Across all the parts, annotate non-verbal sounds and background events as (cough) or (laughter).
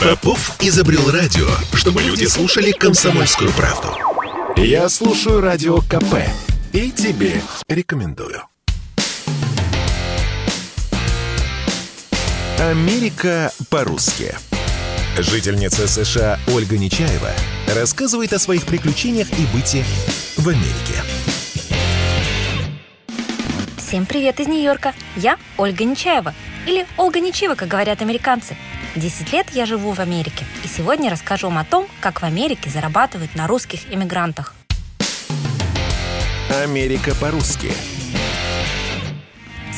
Попов изобрел радио, чтобы люди слушали комсомольскую правду. Я слушаю радио КП и тебе рекомендую. Америка по-русски. Жительница США Ольга Нечаева рассказывает о своих приключениях и быте в Америке. Всем привет из Нью-Йорка. Я Ольга Нечаева. Или Ольга Нечаева, как говорят американцы. Десять лет я живу в Америке. И сегодня расскажу вам о том, как в Америке зарабатывают на русских иммигрантах. Америка по-русски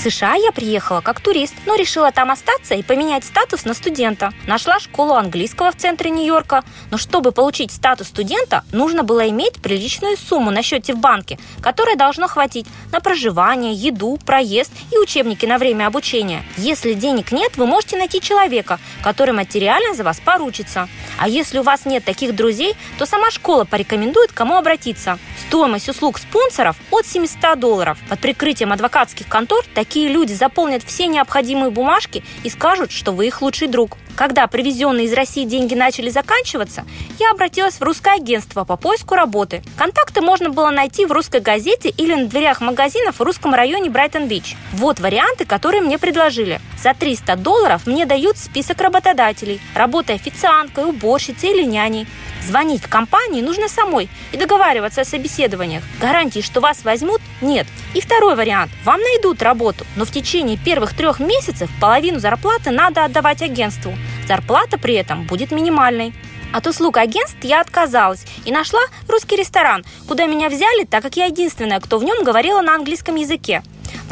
США я приехала как турист, но решила там остаться и поменять статус на студента. Нашла школу английского в центре Нью-Йорка, но чтобы получить статус студента, нужно было иметь приличную сумму на счете в банке, которая должна хватить на проживание, еду, проезд и учебники на время обучения. Если денег нет, вы можете найти человека, который материально за вас поручится. А если у вас нет таких друзей, то сама школа порекомендует, кому обратиться. Стоимость услуг спонсоров от 700 долларов. Под прикрытием адвокатских контор такие люди заполнят все необходимые бумажки и скажут, что вы их лучший друг. Когда привезенные из России деньги начали заканчиваться, я обратилась в русское агентство по поиску работы. Контакты можно было найти в русской газете или на дверях магазинов в русском районе Брайтон-Бич. Вот варианты, которые мне предложили. За 300 долларов мне дают список работодателей, работая официанткой, уборщицей или няней. Звонить в компании нужно самой и договариваться о собеседованиях. Гарантии, что вас возьмут, нет. И второй вариант. Вам найдут работу, но в течение первых трех месяцев половину зарплаты надо отдавать агентству. Зарплата при этом будет минимальной. От услуг агентств я отказалась и нашла русский ресторан, куда меня взяли, так как я единственная, кто в нем говорила на английском языке.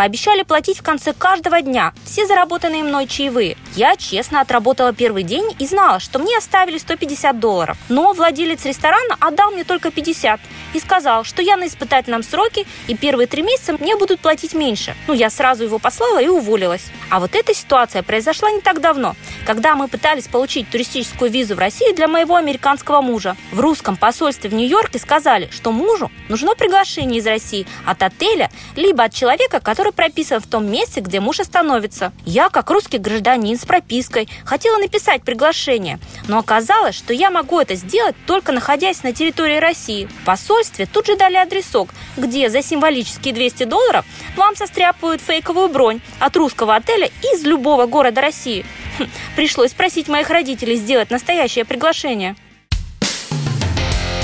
Пообещали платить в конце каждого дня все заработанные мной чаевые. Я честно отработала первый день и знала, что мне оставили 150 долларов. Но владелец ресторана отдал мне только 50 и сказал, что я на испытательном сроке и первые три месяца мне будут платить меньше. Ну, я сразу его послала и уволилась. А вот эта ситуация произошла не так давно, когда мы пытались получить туристическую визу в Россию для моего американского мужа. В русском посольстве в Нью-Йорке сказали, что мужу нужно приглашение из России от отеля, либо от человека, который прописан в том месте, где муж остановится. Я, как русский гражданин с пропиской, хотела написать приглашение, но оказалось, что я могу это сделать только находясь на территории России. В посольстве тут же дали адресок, где за символические 200 долларов вам состряпывают фейковую бронь от русского отеля из любого города России. (laughs) Пришлось просить моих родителей сделать настоящее приглашение.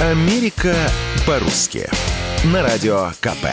Америка по-русски. На радио КП.